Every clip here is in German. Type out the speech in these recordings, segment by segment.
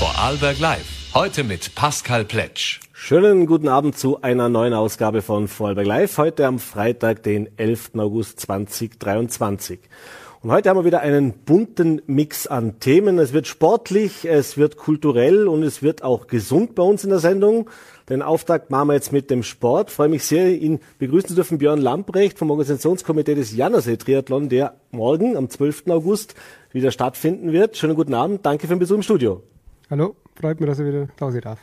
Vorarlberg Live. Heute mit Pascal Pletsch. Schönen guten Abend zu einer neuen Ausgabe von Vorarlberg Live. Heute am Freitag, den 11. August 2023. Und heute haben wir wieder einen bunten Mix an Themen. Es wird sportlich, es wird kulturell und es wird auch gesund bei uns in der Sendung. Den Auftakt machen wir jetzt mit dem Sport. Ich freue mich sehr, ihn begrüßen zu dürfen, Björn Lamprecht vom Organisationskomitee des Jannersee Triathlon, der morgen am 12. August wieder stattfinden wird. Schönen guten Abend. Danke für den Besuch im Studio. Hallo, freut mich, dass ich wieder da sein darf.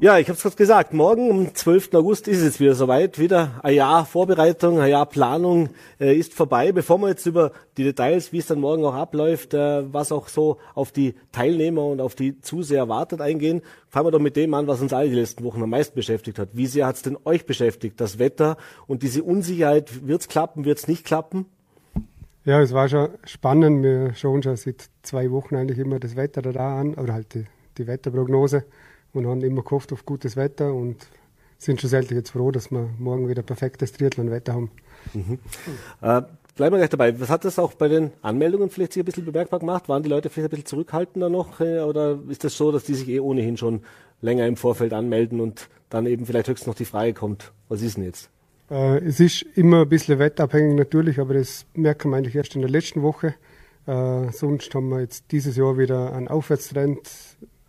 Ja, ich habe es gerade gesagt, morgen am 12. August ist es wieder soweit. Wieder ein Jahr Vorbereitung, ein Jahr Planung äh, ist vorbei. Bevor wir jetzt über die Details, wie es dann morgen auch abläuft, äh, was auch so auf die Teilnehmer und auf die Zuseher wartet, eingehen, fangen wir doch mit dem an, was uns alle die letzten Wochen am meisten beschäftigt hat. Wie sehr hat es denn euch beschäftigt, das Wetter und diese Unsicherheit? Wird's klappen, wird's nicht klappen? Ja, es war schon spannend. Wir schauen schon seit zwei Wochen eigentlich immer das Wetter da an, oder halt die, die Wetterprognose und haben immer gehofft auf gutes Wetter und sind schlussendlich jetzt froh, dass wir morgen wieder perfektes Triathlon-Wetter haben. Mhm. Äh, bleiben wir gleich dabei. Was hat das auch bei den Anmeldungen vielleicht sich ein bisschen bemerkbar gemacht? Waren die Leute vielleicht ein bisschen zurückhaltender noch? Äh, oder ist das so, dass die sich eh ohnehin schon länger im Vorfeld anmelden und dann eben vielleicht höchstens noch die Frage kommt? Was ist denn jetzt? Äh, es ist immer ein bisschen wetterabhängig natürlich, aber das merken wir eigentlich erst in der letzten Woche. Äh, sonst haben wir jetzt dieses Jahr wieder einen Aufwärtstrend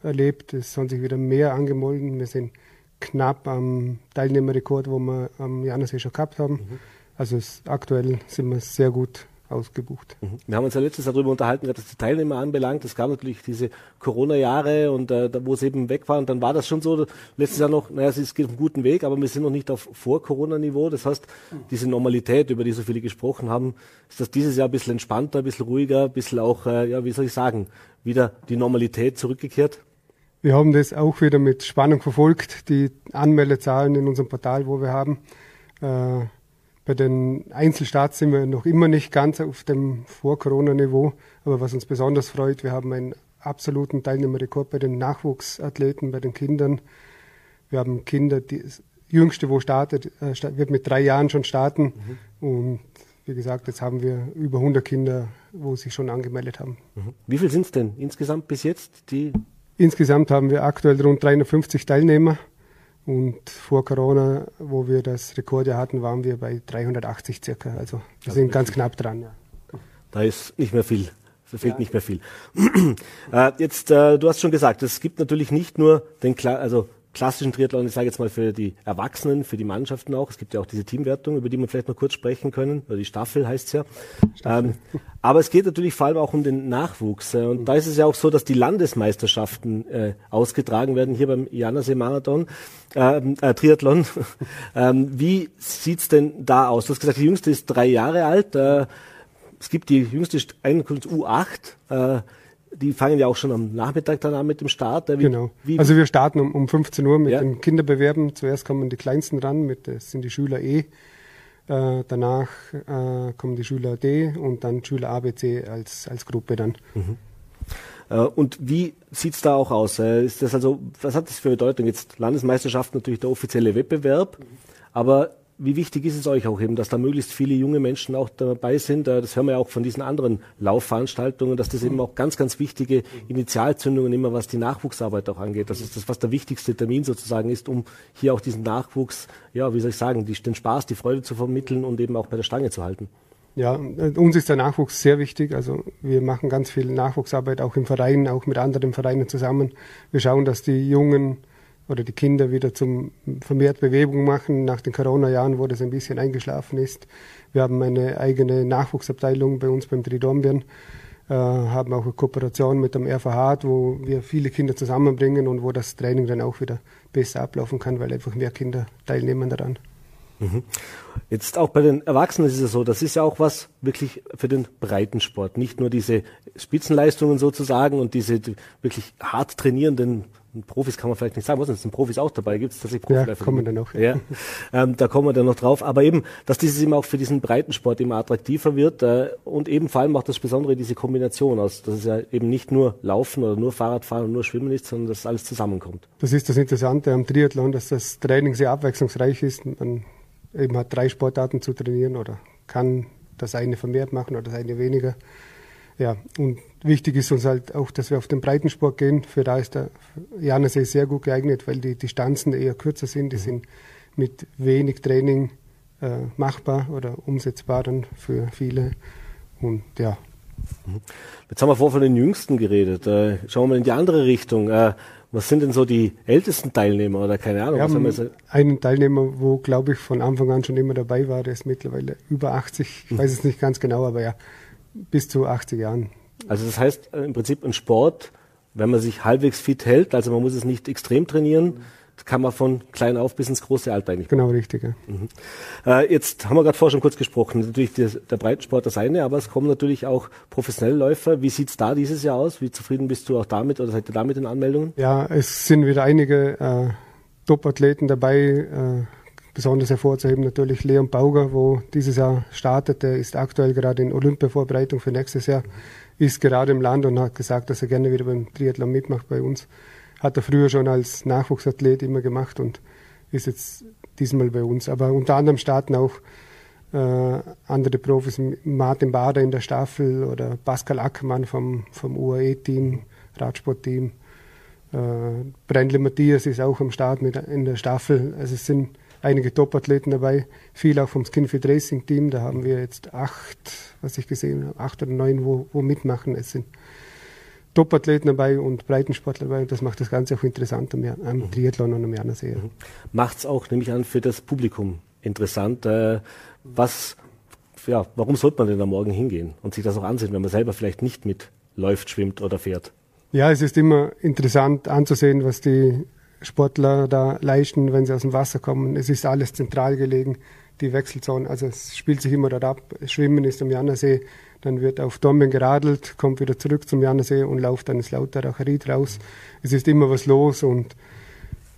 erlebt. Es haben sich wieder mehr angemolden. Wir sind knapp am Teilnehmerrekord, wo wir am Januarsee schon gehabt haben. Mhm. Also es, aktuell sind wir sehr gut ausgebucht. Mhm. Wir haben uns ja letztes Jahr darüber unterhalten, was die Teilnehmer anbelangt. Es gab natürlich diese Corona-Jahre und äh, wo es eben weg war. Und dann war das schon so, letztes Jahr noch, naja, es geht auf einem guten Weg, aber wir sind noch nicht auf Vor-Corona-Niveau. Das heißt, diese Normalität, über die so viele gesprochen haben, ist das dieses Jahr ein bisschen entspannter, ein bisschen ruhiger, ein bisschen auch, äh, ja, wie soll ich sagen, wieder die Normalität zurückgekehrt? Wir haben das auch wieder mit Spannung verfolgt, die Anmeldezahlen in unserem Portal, wo wir haben. Äh, bei den Einzelstarts sind wir noch immer nicht ganz auf dem Vor-Corona-Niveau. Aber was uns besonders freut, wir haben einen absoluten Teilnehmerrekord bei den Nachwuchsathleten, bei den Kindern. Wir haben Kinder, die das jüngste, wo startet, äh, wird mit drei Jahren schon starten. Mhm. Und wie gesagt, jetzt haben wir über 100 Kinder, wo sich schon angemeldet haben. Mhm. Wie viel sind es denn insgesamt bis jetzt, die Insgesamt haben wir aktuell rund 350 Teilnehmer und vor Corona, wo wir das Rekordjahr hatten, waren wir bei 380 circa. Also wir also sind ganz knapp dran. Ja. Da ist nicht mehr viel. Da fehlt ja. nicht mehr viel. äh, jetzt, äh, du hast schon gesagt, es gibt natürlich nicht nur den, Kla also klassischen Triathlon, ich sage jetzt mal für die Erwachsenen, für die Mannschaften auch. Es gibt ja auch diese Teamwertung, über die wir vielleicht noch kurz sprechen können. Oder die Staffel heißt es ja. Ähm, aber es geht natürlich vor allem auch um den Nachwuchs. Äh, und da ist es ja auch so, dass die Landesmeisterschaften äh, ausgetragen werden, hier beim Janasee-Marathon, ähm, äh, Triathlon. ähm, wie sieht's denn da aus? Du hast gesagt, die Jüngste ist drei Jahre alt. Äh, es gibt die Jüngste U8. Äh, die fangen ja auch schon am Nachmittag dann an mit dem Start. Wie, genau. Wie, also wir starten um, um 15 Uhr mit ja. den Kinderbewerben. Zuerst kommen die Kleinsten ran, mit, das sind die Schüler E. Äh, danach äh, kommen die Schüler D und dann Schüler A, B, C als, als Gruppe dann. Mhm. Äh, und wie sieht's da auch aus? Äh, ist das also, was hat das für Bedeutung? Jetzt Landesmeisterschaft natürlich der offizielle Wettbewerb, aber wie wichtig ist es euch auch eben, dass da möglichst viele junge Menschen auch dabei sind? Äh, das hören wir ja auch von diesen anderen Laufveranstaltungen, dass das eben auch ganz, ganz wichtige Initialzündungen immer, was die Nachwuchsarbeit auch angeht. Das ist das, was der wichtigste Termin sozusagen ist, um hier auch diesen Nachwuchs, ja, wie soll ich sagen, die, den Spaß, die Freude zu vermitteln und eben auch bei der Stange zu halten. Ja, uns ist der Nachwuchs sehr wichtig. Also wir machen ganz viel Nachwuchsarbeit auch im Verein, auch mit anderen Vereinen zusammen. Wir schauen, dass die jungen oder die Kinder wieder zum vermehrt Bewegung machen nach den Corona-Jahren, wo das ein bisschen eingeschlafen ist. Wir haben eine eigene Nachwuchsabteilung bei uns beim Tridornbirn, äh, haben auch eine Kooperation mit dem RVH, wo wir viele Kinder zusammenbringen und wo das Training dann auch wieder besser ablaufen kann, weil einfach mehr Kinder teilnehmen daran. Mhm. Jetzt auch bei den Erwachsenen ist es so, das ist ja auch was wirklich für den Breitensport. Nicht nur diese Spitzenleistungen sozusagen und diese wirklich hart trainierenden Profis kann man vielleicht nicht sagen, was sind Profis auch dabei? Gibt es tatsächlich Profis? Ja, kommen dann noch. Ja. ja. Ähm, da kommen wir dann noch drauf. Aber eben, dass dieses eben auch für diesen Breitensport immer attraktiver wird äh, und eben vor allem auch das Besondere diese Kombination aus, dass es ja eben nicht nur Laufen oder nur Fahrradfahren und nur Schwimmen ist, sondern dass alles zusammenkommt. Das ist das Interessante am Triathlon, dass das Training sehr abwechslungsreich ist. Man eben hat drei Sportarten zu trainieren oder kann das eine vermehrt machen oder das eine weniger. Ja, und wichtig ist uns halt auch, dass wir auf den Breitensport gehen. Für da ist der Janersee sehr gut geeignet, weil die Distanzen eher kürzer sind. Die sind mit wenig Training äh, machbar oder umsetzbar dann für viele. Und ja. Jetzt haben wir vorher von den Jüngsten geredet. Äh, schauen wir mal in die andere Richtung. Äh, was sind denn so die ältesten Teilnehmer oder keine Ahnung? Wir was haben haben wir so? einen Teilnehmer, wo glaube ich von Anfang an schon immer dabei war, der ist mittlerweile über 80. Ich weiß es nicht ganz genau, aber ja, bis zu 80 Jahren. Also das heißt äh, im Prinzip ein Sport, wenn man sich halbwegs fit hält, also man muss es nicht extrem trainieren, kann man von klein auf bis ins große Alter eigentlich. Genau richtig. Ja. Äh, jetzt haben wir gerade vorher schon kurz gesprochen, natürlich der, der Breitensport das eine, aber es kommen natürlich auch professionelle Läufer. Wie sieht's da dieses Jahr aus? Wie zufrieden bist du auch damit oder seid ihr da mit den Anmeldungen? Ja, es sind wieder einige äh, Top-Athleten dabei. Äh, besonders hervorzuheben natürlich Leon Bauger, wo dieses Jahr startet. Der ist aktuell gerade in Olympia-Vorbereitung für nächstes Jahr, ist gerade im Land und hat gesagt, dass er gerne wieder beim Triathlon mitmacht bei uns. Hat er früher schon als Nachwuchsathlet immer gemacht und ist jetzt diesmal bei uns. Aber unter anderem starten auch äh, andere Profis, Martin Bader in der Staffel oder Pascal Ackermann vom, vom UAE-Team, Radsportteam. Äh, Brendle Matthias ist auch am Start mit in der Staffel. Also es sind einige Top-Athleten dabei, viel auch vom Skinfit Racing Team. Da haben wir jetzt acht, was ich gesehen habe, acht oder neun, wo, wo mitmachen. Es sind Top-Athleten dabei und Breitensportler dabei. Und das macht das Ganze auch interessant am, Jan- am Triathlon und am Janersee. Macht's auch, nehme ich an, für das Publikum interessant. Äh, was, ja, warum sollte man denn da morgen hingehen und sich das auch ansehen, wenn man selber vielleicht nicht mitläuft, schwimmt oder fährt? Ja, es ist immer interessant anzusehen, was die Sportler da leisten, wenn sie aus dem Wasser kommen. Es ist alles zentral gelegen, die Wechselzone. Also es spielt sich immer dort ab. Schwimmen ist am Janersee, dann wird auf Domben geradelt, kommt wieder zurück zum Janersee und läuft dann ins Lauteracher Ried raus. Es ist immer was los und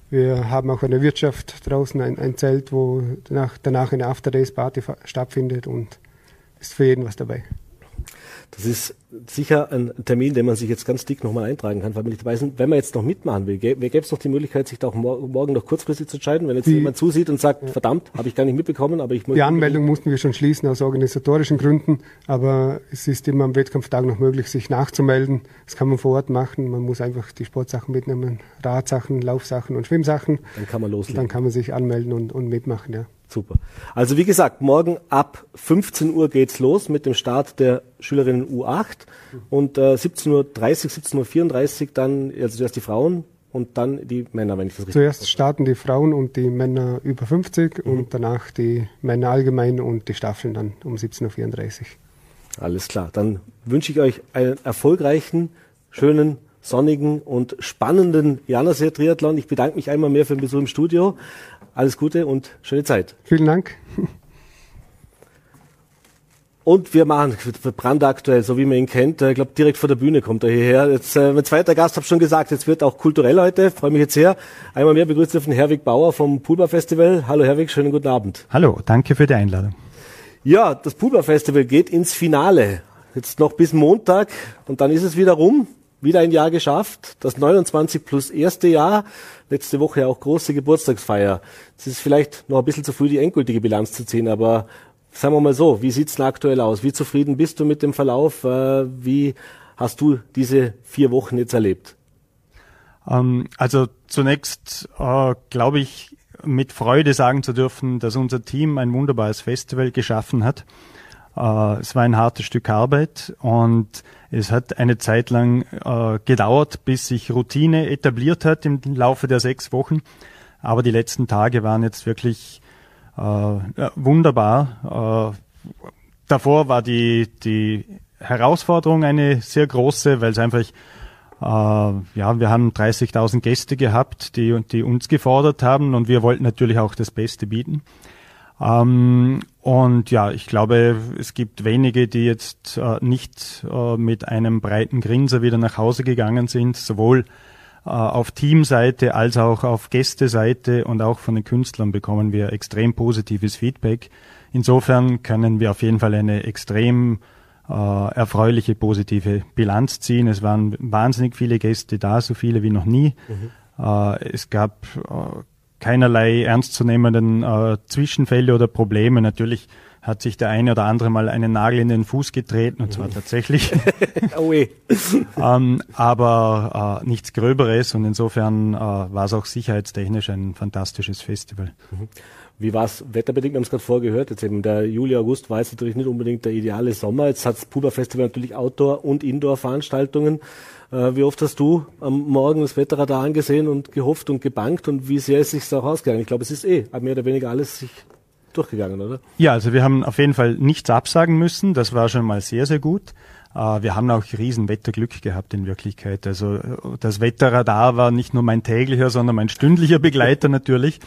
wir haben auch eine Wirtschaft draußen, ein, ein Zelt, wo danach, danach eine After-Days-Party stattfindet und ist für jeden was dabei. Das ist sicher ein Termin, den man sich jetzt ganz dick nochmal eintragen kann, weil wir nicht sind. Wenn man jetzt noch mitmachen will, gäbe es noch die Möglichkeit, sich da auch mor morgen noch kurzfristig zu entscheiden, wenn jetzt Die- jemand zusieht und sagt, verdammt, habe ich gar nicht mitbekommen, aber ich muss... Die Anmeldung mussten wir schon schließen aus organisatorischen Gründen, aber es ist immer am Wettkampftag noch möglich, sich nachzumelden. Das kann man vor Ort machen. Man muss einfach die Sportsachen mitnehmen, Radsachen, Laufsachen und Schwimmsachen. Dann kann man loslegen. dann kann man sich anmelden und, und mitmachen. Ja. Super. Also wie gesagt, morgen ab 15 Uhr geht's los mit dem Start der Schülerinnen U8 und äh, 17.30 Uhr, 17.34 Uhr dann, also zuerst die Frauen und dann die Männer, wenn ich das richtig Zuerst starten die Frauen und die Männer über 50 und danach die Männer allgemein und die Staffeln dann um 17.34 Uhr. Alles klar. Dann wünsche ich euch einen erfolgreichen, schönen, sonnigen und spannenden Janersee-Triathlon. Ich bedanke mich einmal mehr für den Besuch im Studio. Alles Gute und schöne Zeit. Vielen Dank. Und wir machen brandaktuell, so wie man ihn kennt. äh, Ich glaube, direkt vor der Bühne kommt er hierher. Jetzt, äh, mein zweiter Gast, habe schon gesagt, jetzt wird auch kulturell heute. Freue mich jetzt sehr. Einmal mehr begrüßt dürfen Herwig Bauer vom Poolbar Festival. Hallo Herwig, schönen guten Abend. Hallo, danke für die Einladung. Ja, das Poolbar Festival geht ins Finale. Jetzt noch bis Montag und dann ist es wieder rum. Wieder ein Jahr geschafft. Das 29 plus erste Jahr. Letzte Woche auch große Geburtstagsfeier. Es ist vielleicht noch ein bisschen zu früh, die endgültige Bilanz zu ziehen, aber sagen wir mal so, wie sieht's denn aktuell aus? Wie zufrieden bist du mit dem Verlauf? Äh, Wie hast du diese vier Wochen jetzt erlebt? Ähm, also zunächst äh, glaube ich, mit Freude sagen zu dürfen, dass unser Team ein wunderbares Festival geschaffen hat. Äh, es war ein hartes Stück Arbeit und es hat eine Zeit lang äh, gedauert, bis sich Routine etabliert hat im Laufe der sechs Wochen. Aber die letzten Tage waren jetzt wirklich äh, wunderbar. Äh, davor war die, die Herausforderung eine sehr große, weil es einfach äh, ja, wir haben 30.000 Gäste gehabt, die, die uns gefordert haben und wir wollten natürlich auch das Beste bieten. Ähm, und ja, ich glaube, es gibt wenige, die jetzt äh, nicht äh, mit einem breiten Grinser wieder nach Hause gegangen sind, sowohl äh, auf Teamseite als auch auf Gästeseite und auch von den Künstlern bekommen wir extrem positives Feedback. Insofern können wir auf jeden Fall eine extrem äh, erfreuliche positive Bilanz ziehen. Es waren wahnsinnig viele Gäste da, so viele wie noch nie. Äh, es gab keinerlei ernstzunehmenden äh, Zwischenfälle oder Probleme. Natürlich hat sich der eine oder andere mal einen Nagel in den Fuß getreten, und zwar tatsächlich. oh ähm, aber äh, nichts Gröberes und insofern äh, war es auch sicherheitstechnisch ein fantastisches Festival. Mhm. Wie war es wetterbedingt? Wir haben es gerade vorgehört. Jetzt eben der Juli, August war jetzt natürlich nicht unbedingt der ideale Sommer. Jetzt hat das Puba Festival natürlich Outdoor- und Indoor-Veranstaltungen. Äh, wie oft hast du am Morgen das Wetterradar angesehen und gehofft und gebankt und wie sehr ist es sich auch ausgegangen? Ich glaube, es ist eh mehr oder weniger alles sich durchgegangen, oder? Ja, also wir haben auf jeden Fall nichts absagen müssen. Das war schon mal sehr, sehr gut. Äh, wir haben auch riesen Wetterglück gehabt in Wirklichkeit. Also äh, das Wetterradar war nicht nur mein täglicher, sondern mein stündlicher Begleiter natürlich.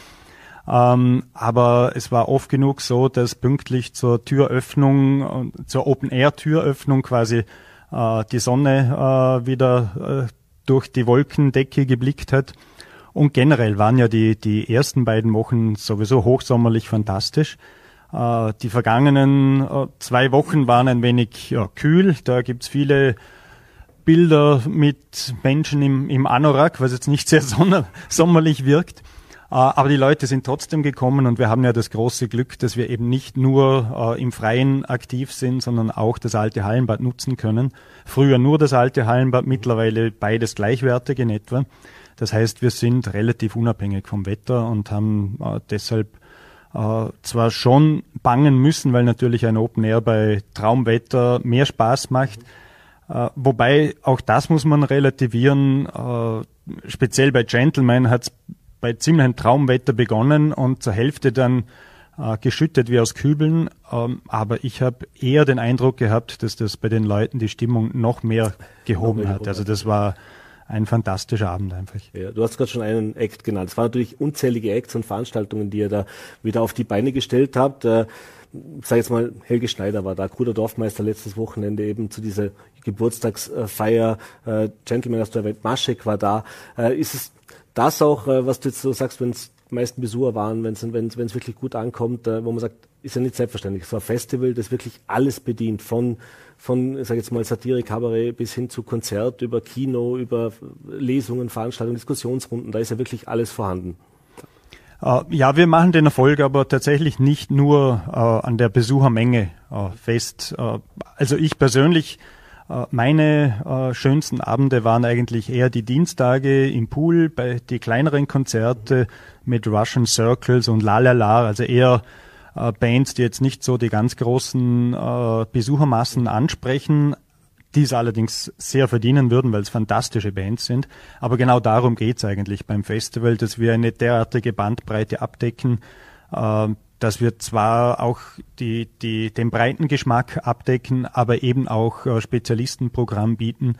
Ähm, aber es war oft genug so, dass pünktlich zur Türöffnung, zur Open-Air-Türöffnung quasi äh, die Sonne äh, wieder äh, durch die Wolkendecke geblickt hat. Und generell waren ja die, die ersten beiden Wochen sowieso hochsommerlich fantastisch. Äh, die vergangenen äh, zwei Wochen waren ein wenig ja, kühl. Da gibt's viele Bilder mit Menschen im, im Anorak, was jetzt nicht sehr sommerlich wirkt. Äh, aber die Leute sind trotzdem gekommen und wir haben ja das große Glück, dass wir eben nicht nur im Freien aktiv sind, sondern auch das alte Hallenbad nutzen können. Früher nur das alte Hallenbad, mittlerweile beides gleichwertig in etwa. Das heißt, wir sind relativ unabhängig vom Wetter und haben äh, deshalb zwar schon bangen müssen, weil natürlich ein Open Air bei Traumwetter mehr Spaß macht. wobei auch das muss man relativieren. speziell bei Gentleman hat es bei ziemlichem Traumwetter begonnen und zur Hälfte dann äh, geschüttet wie aus Kübeln. Ähm, aber ich habe eher den Eindruck gehabt, dass das bei den Leuten die Stimmung noch mehr gehoben hat. Also das war ein fantastischer Abend einfach. Ja, du hast gerade schon einen Act genannt. Es waren natürlich unzählige Acts und Veranstaltungen, die ihr da wieder auf die Beine gestellt habt. Äh, sag jetzt mal, Helge Schneider war da, Kruder Dorfmeister letztes Wochenende eben zu dieser Geburtstagsfeier. Äh, Gentleman aus der Welt, Maschek war da. Äh, ist es das auch, was du jetzt so sagst, wenn es meisten Besucher waren, wenn es wirklich gut ankommt, äh, wo man sagt, ist ja nicht selbstverständlich. So ein Festival, das wirklich alles bedient, von von, sag jetzt mal, Satire, Kabarett bis hin zu Konzert, über Kino, über Lesungen, Veranstaltungen, Diskussionsrunden, da ist ja wirklich alles vorhanden. Uh, ja, wir machen den Erfolg aber tatsächlich nicht nur uh, an der Besuchermenge uh, fest. also ich persönlich äh, meine äh, schönsten Abende waren eigentlich eher die Dienstage im Pool, bei die kleineren Konzerte mit Russian Circles und La La La, also eher äh, Bands, die jetzt nicht so die ganz großen äh, Besuchermassen ansprechen, die es allerdings sehr verdienen würden, weil es fantastische Bands sind. Aber genau darum geht's eigentlich beim Festival, dass wir eine derartige Bandbreite abdecken, äh, dass wir zwar auch die, die, den breiten Geschmack abdecken, aber eben auch äh, Spezialistenprogramm bieten.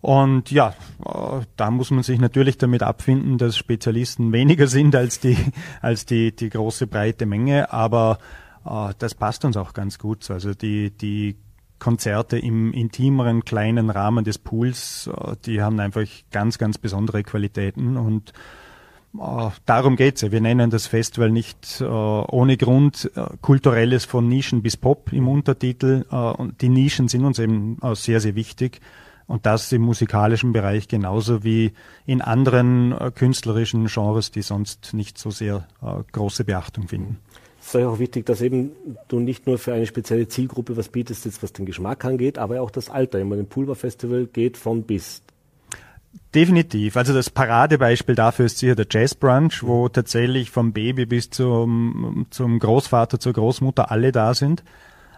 Und ja, äh, da muss man sich natürlich damit abfinden, dass Spezialisten weniger sind als die, als die, die große breite Menge, aber äh, das passt uns auch ganz gut. Also die, die Konzerte im intimeren, kleinen Rahmen des Pools, äh, die haben einfach ganz, ganz besondere Qualitäten und darum geht's ja. Wir nennen das Festival nicht uh, ohne Grund uh, kulturelles von Nischen bis Pop im Untertitel. und die Nischen sind uns eben sehr, sehr wichtig. Und das im musikalischen Bereich genauso wie in anderen künstlerischen Genres, die sonst nicht so sehr große Beachtung finden. Es ist auch wichtig, dass eben du nicht nur für eine spezielle Zielgruppe was bietest, jetzt was den Geschmack angeht, aber auch das Alter. Immer ein Pulver Festival geht von bis. Definitiv. Also das Paradebeispiel dafür ist sicher der Jazz Brunch, wo tatsächlich vom Baby bis zum, zum Großvater, zur Großmutter alle da sind.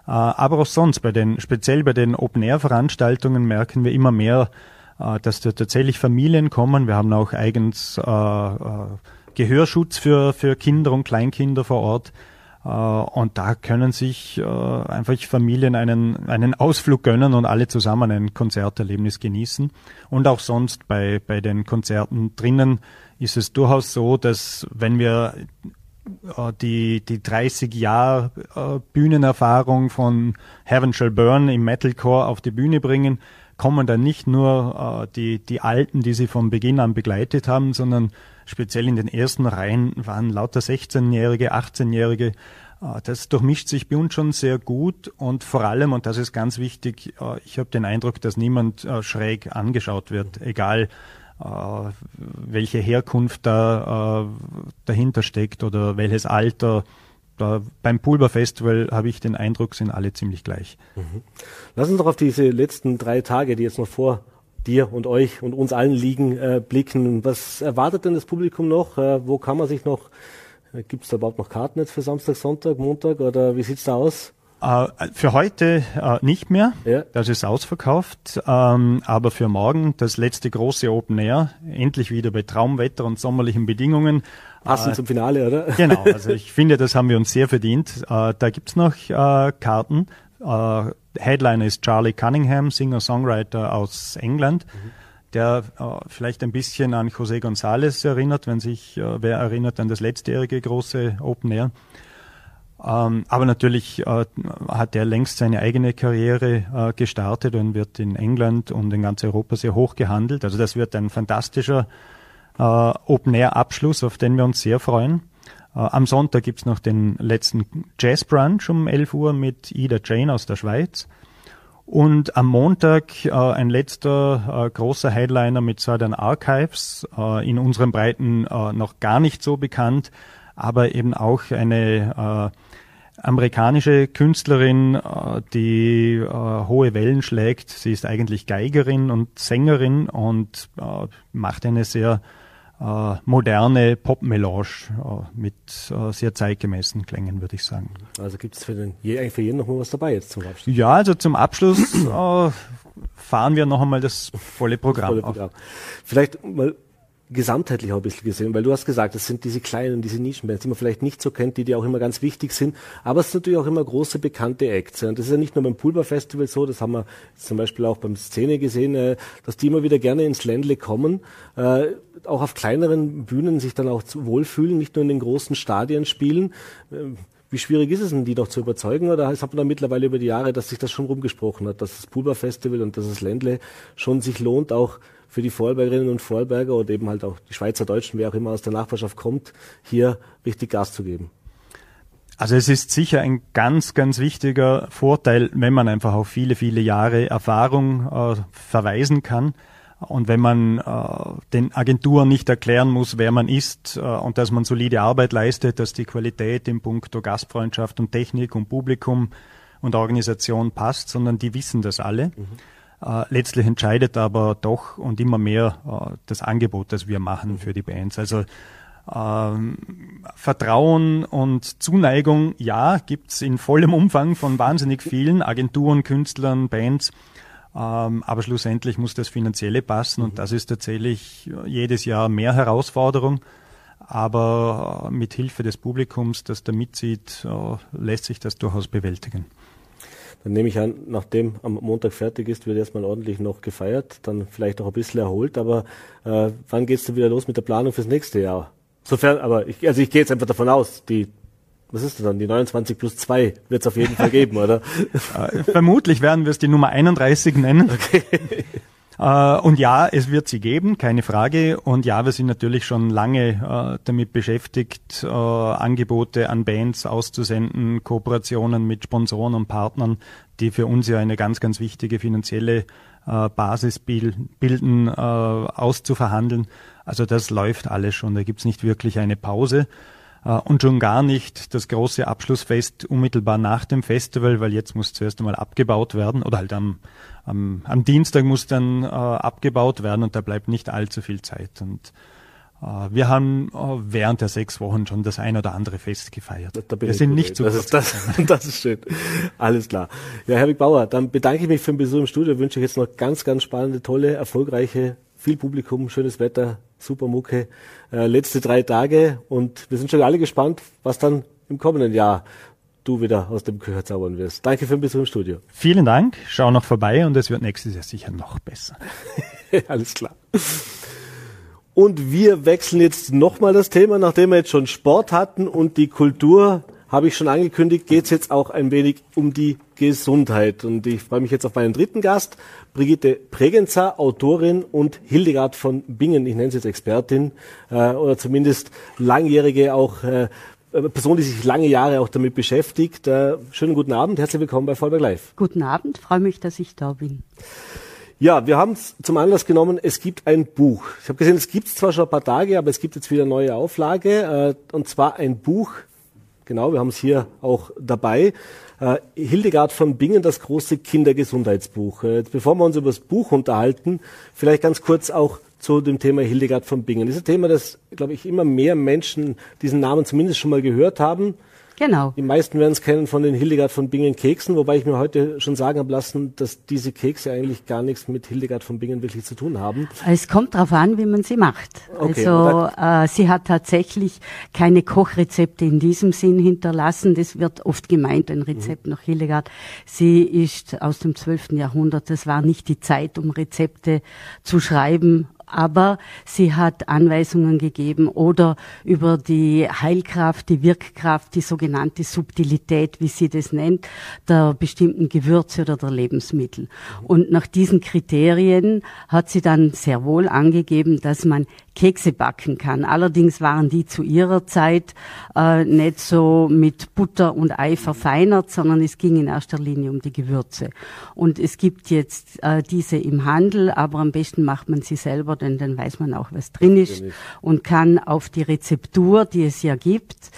Äh, aber auch sonst bei den, speziell bei den Open-Air-Veranstaltungen merken wir immer mehr, äh, dass da tatsächlich Familien kommen. Wir haben auch eigens äh, Gehörschutz für, für Kinder und Kleinkinder vor Ort. Äh, und da können sich äh, einfach Familien einen, einen Ausflug gönnen und alle zusammen ein Konzerterlebnis genießen. Und auch sonst bei, bei den Konzerten drinnen ist es durchaus so, dass wenn wir äh, die, die 30 Jahre Bühnenerfahrung von Heaven Shall Burn im Metalcore auf die Bühne bringen, kommen dann nicht nur die, die Alten, die sie von Beginn an begleitet haben, sondern speziell in den ersten Reihen waren lauter 16-Jährige, 18-Jährige. Äh, das durchmischt sich bei uns schon sehr gut und vor allem, und das ist ganz wichtig, äh, ich habe den Eindruck, dass niemand äh, schräg angeschaut wird, egal welche Herkunft da dahinter steckt oder welches Alter. Beim Pulver Festival habe ich den Eindruck, sind alle ziemlich gleich. Mhm. Lass uns doch auf diese letzten drei Tage, die jetzt noch vor dir und euch und uns allen liegen, äh, blicken. Was erwartet denn das Publikum noch? Äh, wo kann man sich noch, äh, gibt es da überhaupt noch Karten jetzt für Samstag, Sonntag, Montag oder wie sieht's da aus? Äh, für heute äh, nicht mehr, ja. das ist ausverkauft, ähm, aber für morgen das letzte große Open Air, endlich wieder bei Traumwetter und sommerlichen Bedingungen. Passend äh, zum Finale, oder? Genau, also ich finde, das haben wir uns sehr verdient. Äh, da gibt's noch äh, Karten. Headliner ist Charlie Cunningham, Singer-Songwriter aus England. Mhm der äh, vielleicht ein bisschen an José González erinnert, wenn sich äh, wer erinnert an das letztjährige große Open Air. Ähm, aber natürlich äh, hat er längst seine eigene Karriere gestartet und wird in England und in ganz Europa sehr hoch gehandelt. Also das wird ein fantastischer Open-Air-Abschluss, auf den wir uns sehr freuen. Äh, am Sonntag gibt's noch den letzten Jazz Brunch um 11 Uhr mit Ida Jane aus der Schweiz. Und am Montag äh, ein letzter äh, großer Headliner mit Southern Archives, äh, in unseren Breiten äh, noch gar nicht so bekannt, aber eben auch eine äh, amerikanische Künstlerin, äh, die äh, hohe Wellen schlägt. Sie ist eigentlich Geigerin und Sängerin und äh, macht eine sehr äh, moderne Popmelange äh, mit äh, sehr zeitgemäßen Klängen, würde ich sagen. Also gibt es für, den, eigentlich für jeden noch mal was dabei jetzt zum Abschluss? Ja, also zum Abschluss fahren wir noch einmal das volle Programm. Das volle Programm. Vielleicht mal gesamtheitlich auch ein bisschen gesehen, weil du hast gesagt, das sind diese kleinen, diese Nischenbands, die man vielleicht nicht so kennt, die, die auch immer ganz wichtig sind, aber es sind natürlich auch immer große bekannte Acts. Und das ist ja nicht nur beim Pulver Festival so, das haben wir zum Beispiel auch beim Szene gesehen, äh, dass die immer wieder gerne ins Ländle kommen, äh, auch auf kleineren Bühnen sich dann auch wohlfühlen, nicht nur in den großen Stadien spielen. Äh, wie schwierig ist es denn, die noch zu überzeugen? Oder hat man da mittlerweile über die Jahre, dass sich das schon rumgesprochen hat, dass das Pulver Festival und dass das Ländle schon sich lohnt, auch für die Vorarlbergerinnen und Vorarlberger oder eben halt auch die Schweizer Deutschen, wer auch immer aus der Nachbarschaft kommt, hier richtig Gas zu geben? Also es ist sicher ein ganz, ganz wichtiger Vorteil, wenn man einfach auf viele, viele Jahre Erfahrung äh, verweisen kann und wenn man äh, den Agenturen nicht erklären muss, wer man ist äh, und dass man solide Arbeit leistet, dass die Qualität im Punkto Gastfreundschaft und Technik und Publikum und Organisation passt, sondern die wissen das alle. Mhm. Äh, letztlich entscheidet aber doch und immer mehr äh, das Angebot, das wir machen für die Bands. Also ähm, Vertrauen und Zuneigung, ja, gibt's in vollem Umfang von wahnsinnig vielen Agenturen, Künstlern, Bands. Ähm, aber schlussendlich muss das Finanzielle passen und das ist tatsächlich jedes Jahr mehr Herausforderung. Aber äh, mit Hilfe des Publikums, das da mitzieht, äh, lässt sich das durchaus bewältigen. Dann nehme ich an, nachdem am Montag fertig ist, wird erstmal ordentlich noch gefeiert, dann vielleicht auch ein bisschen erholt. Aber äh, wann geht's denn wieder los mit der Planung fürs nächste Jahr? Sofern, aber ich, also ich gehe jetzt einfach davon aus, die was ist das dann? Die 29 plus 2 wird es auf jeden Fall geben, oder? Äh, vermutlich werden wir es die Nummer 31 nennen. Okay. Äh, und ja, es wird sie geben, keine Frage. Und ja, wir sind natürlich schon lange äh, damit beschäftigt, äh, Angebote an Bands auszusenden, Kooperationen mit Sponsoren und Partnern, die für uns ja eine ganz, ganz wichtige finanzielle Basis bilden, auszuverhandeln. Also das läuft alles schon. Da gibt's nicht wirklich eine Pause. Äh, und schon gar nicht das große Abschlussfest unmittelbar nach dem Festival, weil jetzt muss zuerst einmal abgebaut werden oder halt am, am, am Dienstag muss dann äh, abgebaut werden und da bleibt nicht allzu viel Zeit. Und äh, wir haben äh, während der sechs Wochen schon das ein oder andere Fest gefeiert. wir sind nicht so das ist, das, das ist schön. Alles klar. Ja, Herr Bauer, dann bedanke ich mich für den Besuch im Studio, wünsche ich jetzt noch ganz, ganz spannende, tolle, erfolgreiche, viel Publikum, schönes Wetter, super Mucke, äh, letzte drei Tage und wir sind schon alle gespannt, was dann im kommenden Jahr du wieder aus dem Gehör zaubern wirst. Danke für den Besuch im Studio. Vielen Dank, schau noch vorbei und es wird nächstes Jahr sicher noch besser. Alles klar. Und wir wechseln jetzt nochmal das Thema, nachdem wir jetzt schon Sport hatten und die Kultur habe ich schon angekündigt, geht es jetzt auch ein wenig um die Gesundheit. Und ich freue mich jetzt auf meinen dritten Gast, Brigitte Pregenzer, Autorin und Hildegard von Bingen, ich nenne sie jetzt Expertin, äh, oder zumindest langjährige auch äh, Person, die sich lange Jahre auch damit beschäftigt. Äh, schönen guten Abend, herzlich willkommen bei Vollberg Live. Guten Abend, freue mich, dass ich da bin. Ja, wir haben es zum Anlass genommen, es gibt ein Buch. Ich habe gesehen, es gibt es zwar schon ein paar Tage, aber es gibt jetzt wieder eine neue Auflage, äh, und zwar ein Buch genau, wir haben es hier auch dabei. Äh, Hildegard von Bingen, das große Kindergesundheitsbuch. Äh, bevor wir uns über das Buch unterhalten, vielleicht ganz kurz auch zu dem Thema Hildegard von Bingen. Das ist ein Thema, das, glaube ich, immer mehr Menschen diesen Namen zumindest schon mal gehört haben. Genau. Die meisten werden es kennen von den Hildegard von Bingen Keksen, wobei ich mir heute schon sagen habe lassen, dass diese Kekse eigentlich gar nichts mit Hildegard von Bingen wirklich zu tun haben. Es kommt darauf an, wie man sie macht. Okay, also äh, sie hat tatsächlich keine Kochrezepte in diesem Sinn hinterlassen. Das wird oft gemeint, ein Rezept nach Hildegard. Sie ist aus dem 12. Jahrhundert. Das war nicht die Zeit, um Rezepte zu schreiben aber sie hat Anweisungen gegeben oder über die Heilkraft, die Wirkkraft, die sogenannte Subtilität, wie sie das nennt, der bestimmten Gewürze oder der Lebensmittel. Und nach diesen Kriterien hat sie dann sehr wohl angegeben, dass man Kekse backen kann. Allerdings waren die zu ihrer Zeit äh, nicht so mit Butter und Ei verfeinert, sondern es ging in erster Linie um die Gewürze. Und es gibt jetzt äh, diese im Handel, aber am besten macht man sie selber, denn dann weiß man auch, was drin ist und kann auf die Rezeptur, die es ja gibt,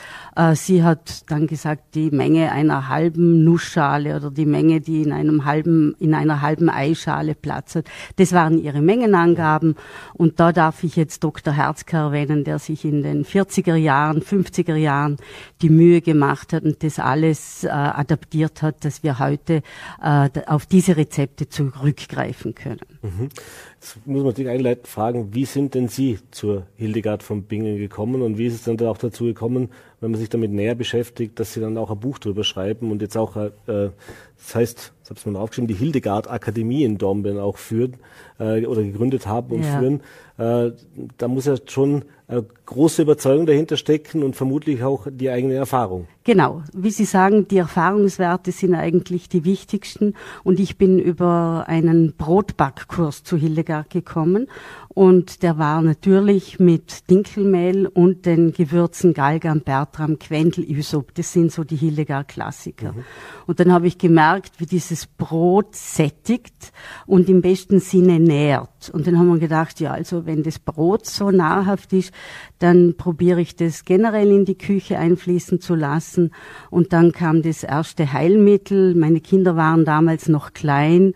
sie hat dann gesagt, die Menge einer halben Nussschale oder die Menge, die in einem halben, in einer halben Eischale Platz hat. Das waren ihre Mengenangaben. Und da darf ich jetzt Dr. Herzker erwähnen, der sich in den 40er Jahren, 50er Jahren die Mühe gemacht hat und das alles äh, adaptiert hat, dass wir heute äh, auf diese Rezepte zurückgreifen können. Mhm. Jetzt muss man natürlich einleitend fragen, wie sind denn Sie zur Hildegard von Bingen gekommen und wie ist es dann auch dazu gekommen, wenn man sich damit näher beschäftigt, dass Sie dann auch ein Buch drüber schreiben und jetzt auch, äh, das heißt, das habe ich mir aufgeschrieben, die Hildegard Akademie in Dornbirn auch führen äh, oder gegründet haben und ja. führen. Äh, da muss ja schon eine große Überzeugung dahinter stecken und vermutlich auch die eigene Erfahrung. Genau, wie Sie sagen, die Erfahrungswerte sind eigentlich die wichtigsten und ich bin über einen Brotbackkurs zu Hildegard gekommen und der war natürlich mit Dinkelmehl und den Gewürzen Galgam, Bertram, Quendel, Ysop. Das sind so die Hildegard-Klassiker. Mhm. Und dann habe ich gemerkt, wie dieses Brot sättigt und im besten Sinne nährt. Und dann haben wir gedacht, ja, also wenn das Brot so nahrhaft ist, dann probiere ich das generell in die Küche einfließen zu lassen. Und dann kam das erste Heilmittel. Meine Kinder waren damals noch klein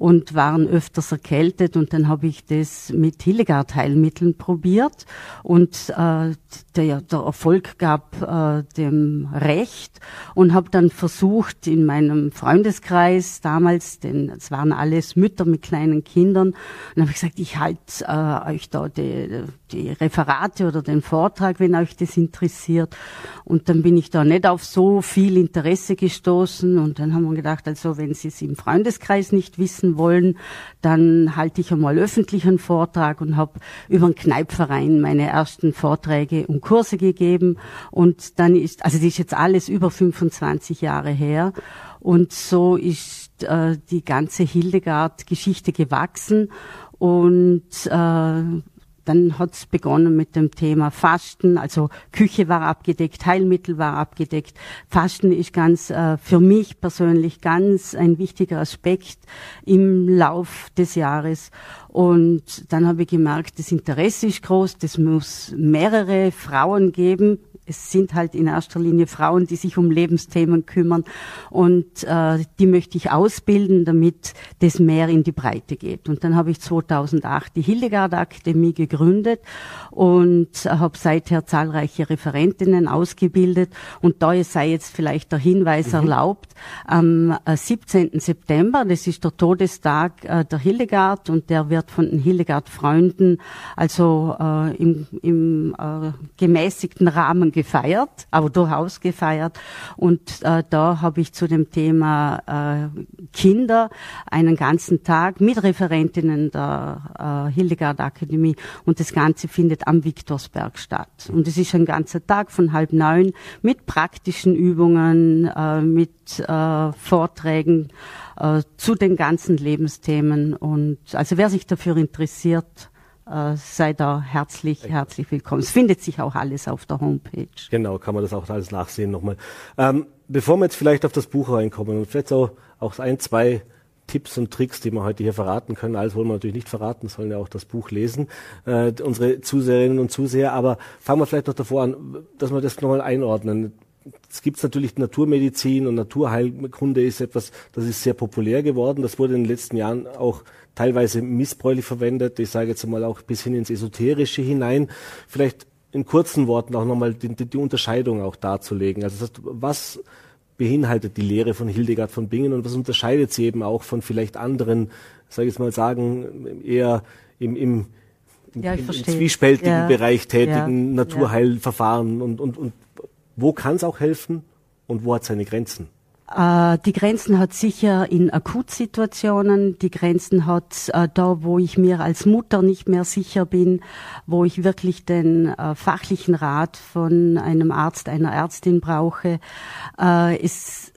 und waren öfters erkältet und dann habe ich das mit Hildegard-Heilmitteln probiert und äh, der, der Erfolg gab äh, dem Recht und habe dann versucht in meinem Freundeskreis damals, denn es waren alles Mütter mit kleinen Kindern, und habe ich gesagt, ich halte äh, euch da die, die Referate oder den Vortrag, wenn euch das interessiert. Und dann bin ich da nicht auf so viel Interesse gestoßen. Und dann haben wir gedacht, also wenn Sie es im Freundeskreis nicht wissen wollen, dann halte ich einmal öffentlich einen Vortrag und habe über den Kneipverein meine ersten Vorträge und Kurse gegeben. Und dann ist, also das ist jetzt alles über 25 Jahre her. Und so ist äh, die ganze Hildegard-Geschichte gewachsen und äh, dann hat es begonnen mit dem Thema Fasten, also Küche war abgedeckt, Heilmittel war abgedeckt. Fasten ist ganz äh, für mich persönlich ganz ein wichtiger Aspekt im Lauf des Jahres. Und dann habe ich gemerkt, das Interesse ist groß, das muss mehrere Frauen geben, es sind halt in erster Linie Frauen, die sich um Lebensthemen kümmern und äh, die möchte ich ausbilden, damit das mehr in die Breite geht. Und dann habe ich 2008 die Hildegard Akademie gegründet und habe seither zahlreiche Referentinnen ausgebildet und da sei jetzt vielleicht der Hinweis mhm. erlaubt, am 17. Äh, September, das ist der Todestag äh, der Hildegard und der wird von den Hildegard Freunden also äh, im, im äh, gemäßigten Rahmen gefeiert, aber durchaus gefeiert. Und äh, da habe ich zu dem Thema äh, Kinder einen ganzen Tag mit Referentinnen der äh, Hildegard Akademie und das Ganze findet am Viktorsberg statt. Und es ist ein ganzer Tag von halb neun mit praktischen Übungen, äh, mit äh, Vorträgen äh, zu den ganzen Lebensthemen. Und also wer sich dafür interessiert, äh, sei da herzlich, herzlich willkommen. Es findet sich auch alles auf der Homepage. Genau, kann man das auch alles nachsehen nochmal. Ähm, bevor wir jetzt vielleicht auf das Buch reinkommen und vielleicht auch, auch ein, zwei Tipps und Tricks, die wir heute hier verraten können. Alles wollen wir natürlich nicht verraten, sollen ja auch das Buch lesen, äh, unsere Zuseherinnen und Zuseher. Aber fangen wir vielleicht noch davor an, dass wir das nochmal einordnen. es gibt natürlich Naturmedizin und Naturheilkunde ist etwas, das ist sehr populär geworden. Das wurde in den letzten Jahren auch teilweise missbräuchlich verwendet. Ich sage jetzt mal auch bis hin ins Esoterische hinein. Vielleicht in kurzen Worten auch nochmal die, die Unterscheidung auch darzulegen. Also das heißt, was beinhaltet die Lehre von Hildegard von Bingen und was unterscheidet sie eben auch von vielleicht anderen, sage ich jetzt mal sagen, eher im, im, ja, im, im zwiespältigen ja, Bereich tätigen ja, Naturheilverfahren und, und, und wo kann es auch helfen und wo hat seine Grenzen? Äh, die Grenzen hat sicher in Akutsituationen, die Grenzen hat äh, da, wo ich mir als Mutter nicht mehr sicher bin, wo ich wirklich den äh, fachlichen Rat von einem Arzt, einer Ärztin brauche. Es,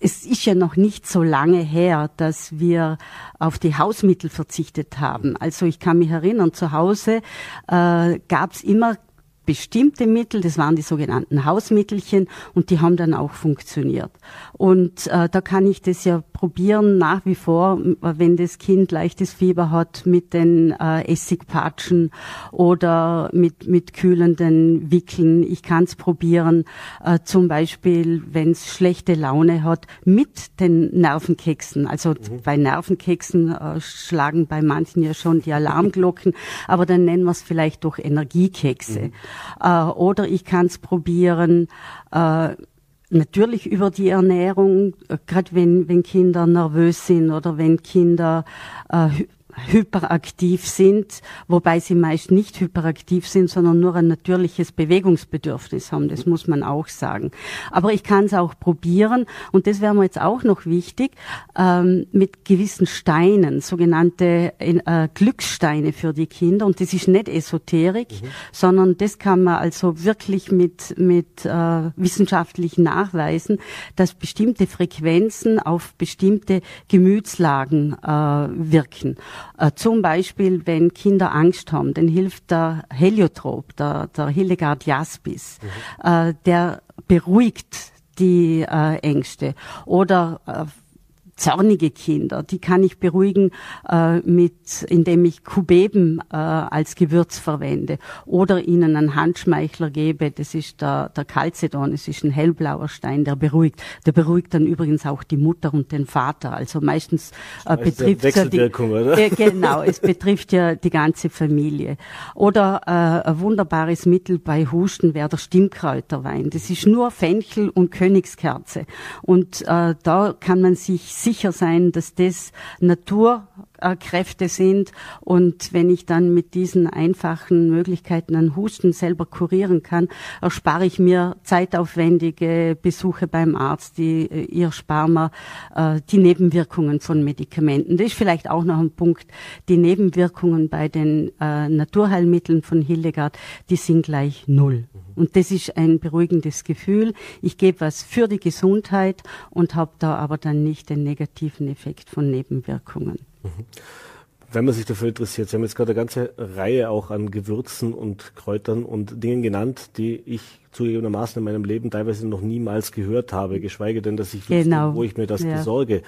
ist ja noch nicht so lange her, dass wir auf die Hausmittel verzichtet haben. Also ich kann mich erinnern, zu Hause gab es immer bestimmte Mittel, das waren die sogenannten Hausmittelchen und die haben dann auch funktioniert. Und äh, da kann ich das ja probieren nach wie vor, wenn das Kind leichtes Fieber hat, mit den äh, Essigpatschen oder mit, mit kühlenden Wickeln. Ich kann es probieren, äh, zum Beispiel, wenn es schlechte Laune hat, mit den Nervenkeksen. Also mhm. bei Nervenkeksen äh, schlagen bei manchen ja schon die Alarmglocken, aber dann nennen wir es vielleicht doch Energiekekse. Mhm. Äh, oder ich kann es probieren, äh, natürlich über die Ernährung, äh, gerade wenn, wenn Kinder nervös sind oder wenn Kinder äh, hyperaktiv sind, wobei sie meist nicht hyperaktiv sind, sondern nur ein natürliches Bewegungsbedürfnis haben. Das muss man auch sagen. Aber ich kann es auch probieren und das wäre mir jetzt auch noch wichtig, ähm, mit gewissen Steinen, sogenannte äh, Glückssteine für die Kinder. Und das ist nicht Esoterik, mhm. sondern das kann man also wirklich mit, mit äh, wissenschaftlich nachweisen, dass bestimmte Frequenzen auf bestimmte Gemütslagen äh, wirken. Äh, zum Beispiel, wenn Kinder Angst haben, dann hilft der Heliotrop, der, der Hildegard Jaspis, mhm. äh, der beruhigt die äh, Ängste. Oder äh, zornige Kinder, die kann ich beruhigen äh, mit, indem ich Kubeben äh, als Gewürz verwende oder ihnen einen Handschmeichler gebe. Das ist der, der Calcedon, das ist ein hellblauer Stein, der beruhigt. Der beruhigt dann übrigens auch die Mutter und den Vater. Also meistens äh, betrifft es ja die, oder? Äh, genau, es betrifft ja die ganze Familie. Oder äh, ein wunderbares Mittel bei Husten wäre der Stimmkräuterwein. Das ist nur Fenchel und Königskerze. Und äh, da kann man sich sicher sein, dass das Naturkräfte sind. Und wenn ich dann mit diesen einfachen Möglichkeiten an Husten selber kurieren kann, erspare ich mir zeitaufwendige Besuche beim Arzt, die äh, ihr sparen äh, die Nebenwirkungen von Medikamenten. Das ist vielleicht auch noch ein Punkt. Die Nebenwirkungen bei den äh, Naturheilmitteln von Hildegard, die sind gleich null. Und das ist ein beruhigendes Gefühl. Ich gebe was für die Gesundheit und habe da aber dann nicht den negativen Effekt von Nebenwirkungen. Mhm. Wenn man sich dafür interessiert, Sie haben jetzt gerade eine ganze Reihe auch an Gewürzen und Kräutern und Dingen genannt, die ich zugegebenermaßen in meinem Leben teilweise noch niemals gehört habe, geschweige denn, dass ich genau. wusste, wo ich mir das ja. besorge.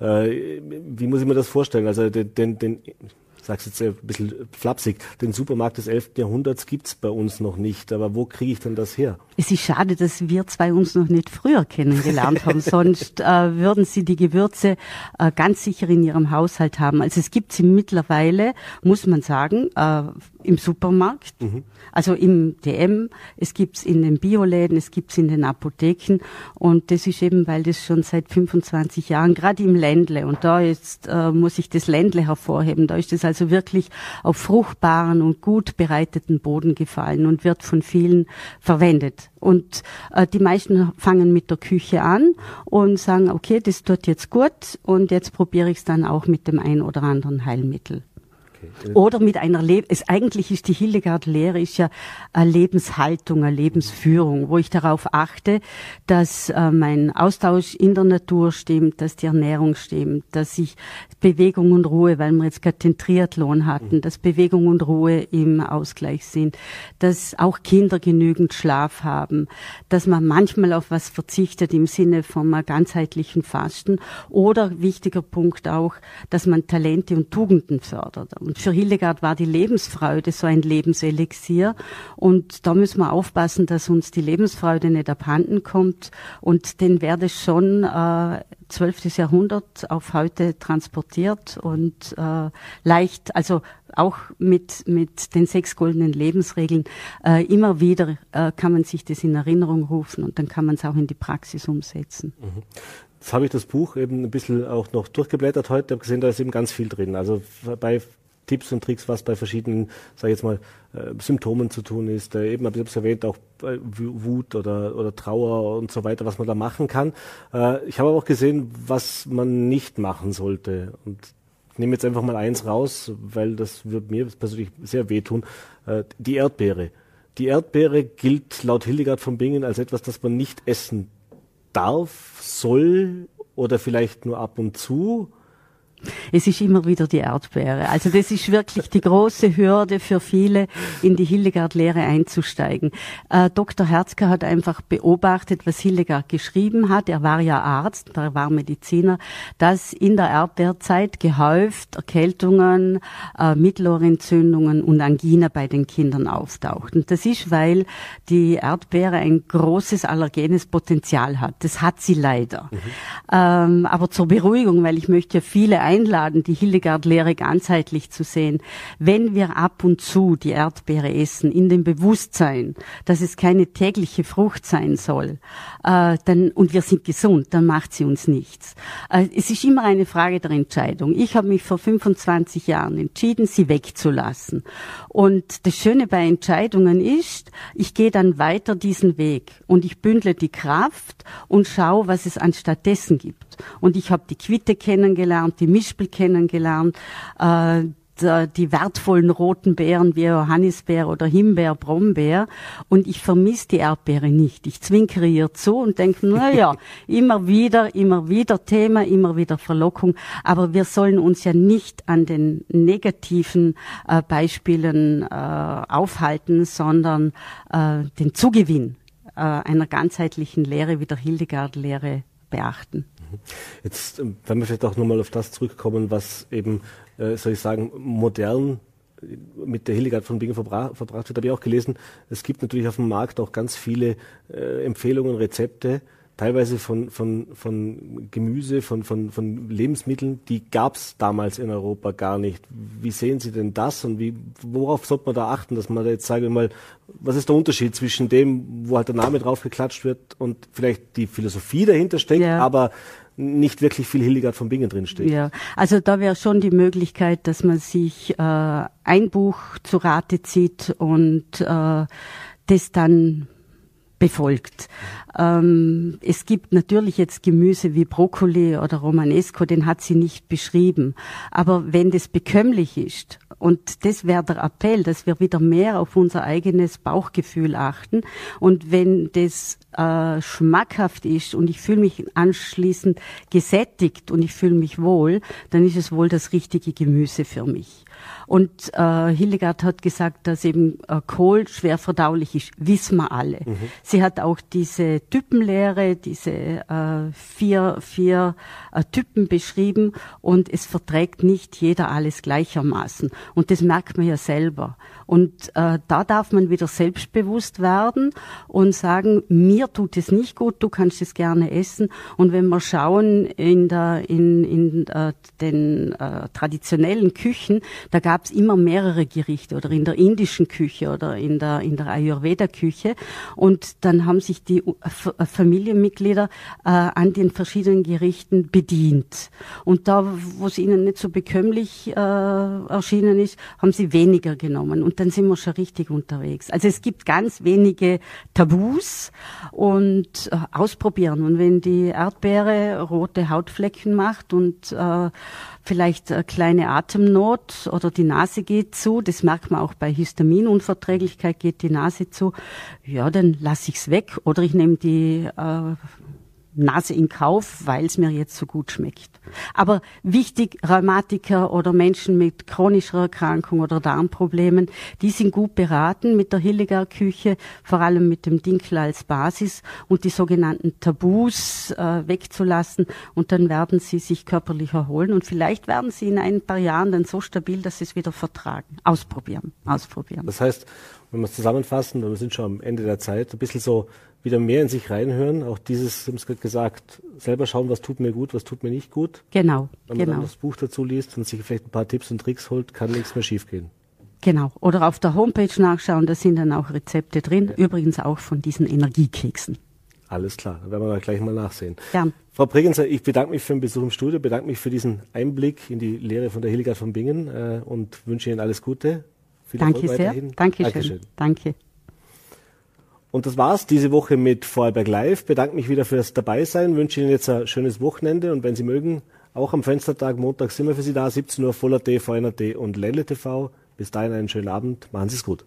Äh, wie muss ich mir das vorstellen? Also den, den, den sag's jetzt ein bisschen flapsig, den Supermarkt des 11. Jahrhunderts gibt's bei uns noch nicht. Aber wo kriege ich denn das her? Es ist schade, dass wir zwei uns noch nicht früher kennengelernt haben. Sonst äh, würden Sie die Gewürze äh, ganz sicher in Ihrem Haushalt haben. Also es gibt sie mittlerweile, muss man sagen, äh, im Supermarkt, mhm. also im DM, es gibt's in den Bioläden, es gibt's in den Apotheken und das ist eben, weil das schon seit 25 Jahren, gerade im Ländle und da jetzt äh, muss ich das Ländle hervorheben, da ist es also wirklich auf fruchtbaren und gut bereiteten Boden gefallen und wird von vielen verwendet. Und äh, die meisten fangen mit der Küche an und sagen, okay, das tut jetzt gut und jetzt probiere ich es dann auch mit dem ein oder anderen Heilmittel. Okay. Oder mit einer Le es eigentlich ist die Hildegard-Lehre ist ja eine Lebenshaltung, eine Lebensführung, wo ich darauf achte, dass äh, mein Austausch in der Natur stimmt, dass die Ernährung stimmt, dass ich Bewegung und Ruhe, weil wir jetzt gerade den Triathlon hatten, mhm. dass Bewegung und Ruhe im Ausgleich sind, dass auch Kinder genügend Schlaf haben, dass man manchmal auf was verzichtet im Sinne von einem ganzheitlichen Fasten oder wichtiger Punkt auch, dass man Talente und Tugenden fördert. Und für Hildegard war die Lebensfreude so ein Lebenselixier. Und da müssen wir aufpassen, dass uns die Lebensfreude nicht abhanden kommt. Und den werde schon äh, 12. Jahrhundert auf heute transportiert und äh, leicht, also auch mit, mit den sechs goldenen Lebensregeln, äh, immer wieder äh, kann man sich das in Erinnerung rufen und dann kann man es auch in die Praxis umsetzen. Mhm. Jetzt habe ich das Buch eben ein bisschen auch noch durchgeblättert heute, habe gesehen, da ist eben ganz viel drin. Also bei Tipps und Tricks, was bei verschiedenen, sage ich jetzt mal, äh, Symptomen zu tun ist. Äh, eben, ich habe es erwähnt, auch Wut oder, oder Trauer und so weiter, was man da machen kann. Äh, ich habe aber auch gesehen, was man nicht machen sollte. Und ich nehme jetzt einfach mal eins raus, weil das wird mir persönlich sehr wehtun. Äh, die Erdbeere. Die Erdbeere gilt laut Hildegard von Bingen als etwas, das man nicht essen darf, soll oder vielleicht nur ab und zu es ist immer wieder die Erdbeere. Also das ist wirklich die große Hürde für viele, in die Hildegard-Lehre einzusteigen. Äh, Dr. Herzke hat einfach beobachtet, was Hildegard geschrieben hat. Er war ja Arzt, er war Mediziner, dass in der Erdbeerzeit gehäuft Erkältungen, äh, Mittelohrentzündungen und Angina bei den Kindern auftauchten. Das ist, weil die Erdbeere ein großes allergenes Potenzial hat. Das hat sie leider. Mhm. Ähm, aber zur Beruhigung, weil ich möchte ja viele einladen, die Hildegard-Lehre ganzheitlich zu sehen. Wenn wir ab und zu die Erdbeere essen, in dem Bewusstsein, dass es keine tägliche Frucht sein soll, äh, dann, und wir sind gesund, dann macht sie uns nichts. Äh, es ist immer eine Frage der Entscheidung. Ich habe mich vor 25 Jahren entschieden, sie wegzulassen. Und das Schöne bei Entscheidungen ist, ich gehe dann weiter diesen Weg und ich bündle die Kraft und schaue, was es anstattdessen gibt. Und ich habe die Quitte kennengelernt, die Mispel kennengelernt, äh, die wertvollen roten Beeren wie Johannisbeer oder Himbeer, Brombeer und ich vermisse die Erdbeere nicht. Ich zwinkere ihr zu und denke, na ja, immer wieder, immer wieder Thema, immer wieder Verlockung, aber wir sollen uns ja nicht an den negativen äh, Beispielen äh, aufhalten, sondern äh, den Zugewinn äh, einer ganzheitlichen Lehre wie der Hildegard-Lehre beachten. Jetzt, ähm, wenn wir vielleicht auch nochmal auf das zurückkommen, was eben, äh, soll ich sagen, modern mit der Hildegard von Bingen verbra verbracht wird, habe ich auch gelesen, es gibt natürlich auf dem Markt auch ganz viele äh, Empfehlungen, Rezepte, teilweise von, von, von Gemüse, von, von, von Lebensmitteln, die gab es damals in Europa gar nicht. Wie sehen Sie denn das und wie, worauf sollte man da achten, dass man da jetzt, sage ich mal, was ist der Unterschied zwischen dem, wo halt der Name drauf geklatscht wird und vielleicht die Philosophie dahinter steckt, ja. aber nicht wirklich viel Hildegard von Bingen drinsteht. Ja, also da wäre schon die Möglichkeit, dass man sich äh, ein Buch zu Rate zieht und äh, das dann befolgt. Ähm, es gibt natürlich jetzt Gemüse wie Brokkoli oder Romanesco, den hat sie nicht beschrieben. Aber wenn das bekömmlich ist, und das wäre der Appell, dass wir wieder mehr auf unser eigenes Bauchgefühl achten. Und wenn das äh, schmackhaft ist und ich fühle mich anschließend gesättigt und ich fühle mich wohl, dann ist es wohl das richtige Gemüse für mich. Und äh, Hildegard hat gesagt, dass eben äh, Kohl schwer verdaulich ist. Wissen wir alle. Mhm. Sie hat auch diese Typenlehre, diese äh, vier, vier äh, Typen beschrieben und es verträgt nicht jeder alles gleichermaßen. Und das merkt man ja selber. Und äh, da darf man wieder selbstbewusst werden und sagen, mir tut es nicht gut, du kannst es gerne essen. Und wenn wir schauen in, der, in, in äh, den äh, traditionellen Küchen, da gab es immer mehrere Gerichte oder in der indischen Küche oder in der, in der Ayurveda-Küche. Und dann haben sich die äh, Familienmitglieder äh, an den verschiedenen Gerichten bedient. Und da, wo es ihnen nicht so bekömmlich äh, erschienen ist, haben sie weniger genommen. Und dann sind wir schon richtig unterwegs. Also es gibt ganz wenige Tabus und äh, ausprobieren. Und wenn die Erdbeere rote Hautflecken macht und äh, vielleicht eine kleine Atemnot oder die Nase geht zu, das merkt man auch bei Histaminunverträglichkeit geht die Nase zu, ja, dann lasse ich es weg oder ich nehme die äh, Nase in Kauf, weil es mir jetzt so gut schmeckt. Aber wichtig, Rheumatiker oder Menschen mit chronischer Erkrankung oder Darmproblemen, die sind gut beraten mit der Hildegard Küche, vor allem mit dem Dinkel als Basis und die sogenannten Tabus äh, wegzulassen und dann werden sie sich körperlich erholen und vielleicht werden sie in ein paar Jahren dann so stabil, dass sie es wieder vertragen. Ausprobieren, ausprobieren. Das heißt, wenn wir es zusammenfassen, wir sind schon am Ende der Zeit, ein bisschen so wieder mehr in sich reinhören, auch dieses, Sie haben es gerade gesagt, selber schauen, was tut mir gut, was tut mir nicht gut. Genau, Wenn man genau. dann das Buch dazu liest und sich vielleicht ein paar Tipps und Tricks holt, kann nichts mehr schiefgehen. Genau. Oder auf der Homepage nachschauen, da sind dann auch Rezepte drin, übrigens auch von diesen Energiekeksen. Alles klar, dann werden wir gleich mal nachsehen. Gern. Frau Bregenzer, ich bedanke mich für den Besuch im Studio, bedanke mich für diesen Einblick in die Lehre von der Hildegard von Bingen äh, und wünsche Ihnen alles Gute. Viel Danke Erfolg sehr. weiterhin. Dankeschön. Dankeschön. Danke. Und das war's diese Woche mit Vorarlberg Live. Bedanke mich wieder fürs Dabeisein, wünsche Ihnen jetzt ein schönes Wochenende und wenn Sie mögen, auch am Fenstertag Montag sind wir für Sie da, 17 Uhr Voller.at, VNRT und Lelle TV. Bis dahin einen schönen Abend, machen Sie es gut.